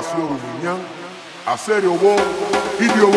Itia Wasio Ruminyan, a sério bom, vídeo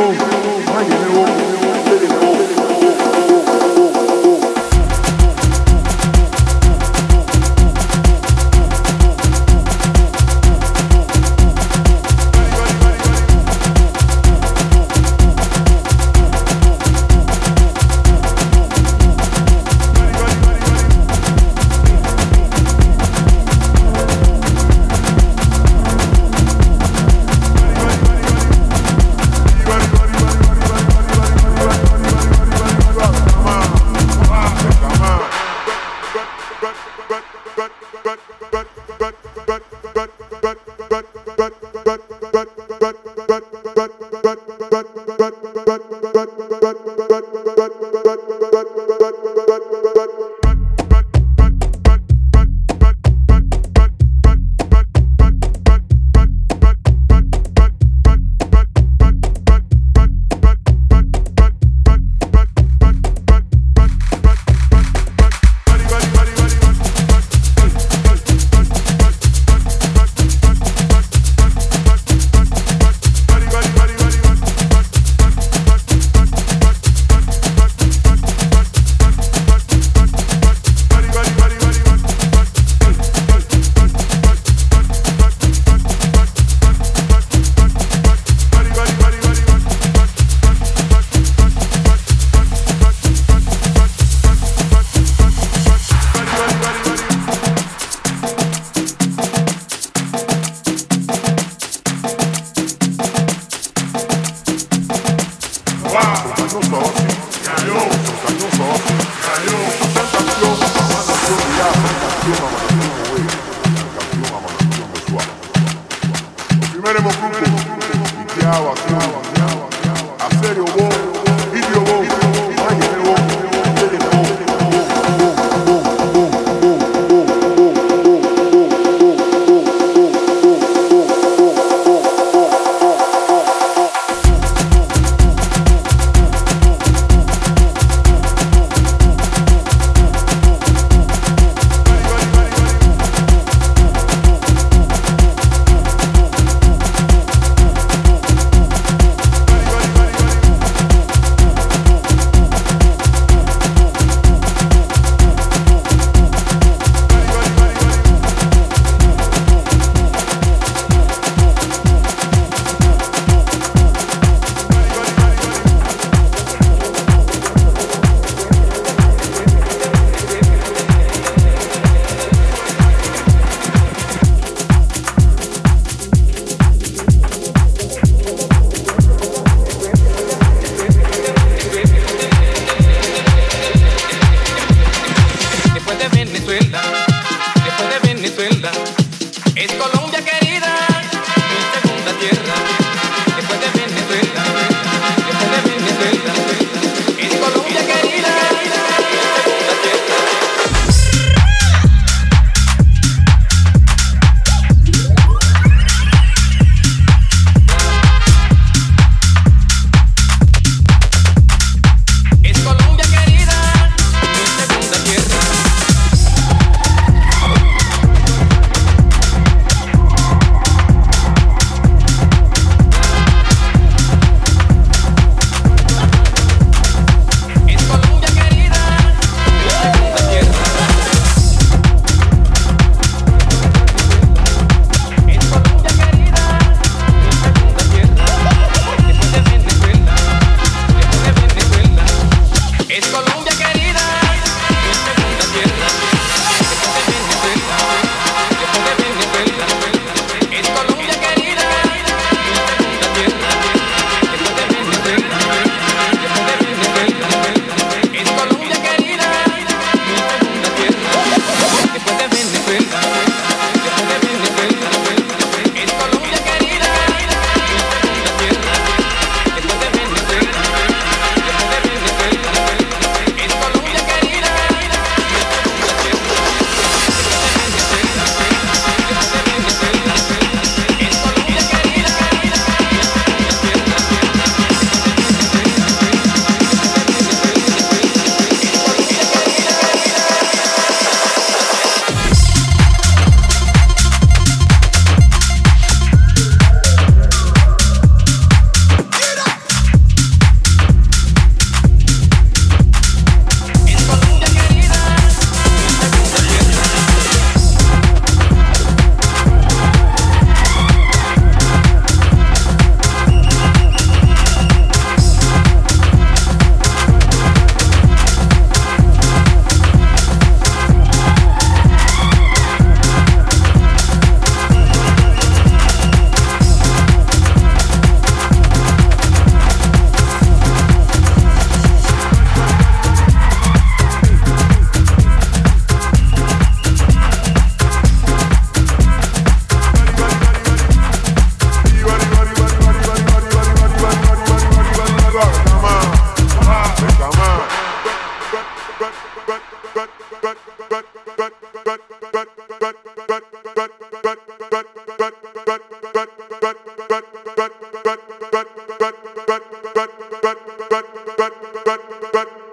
back, back, back.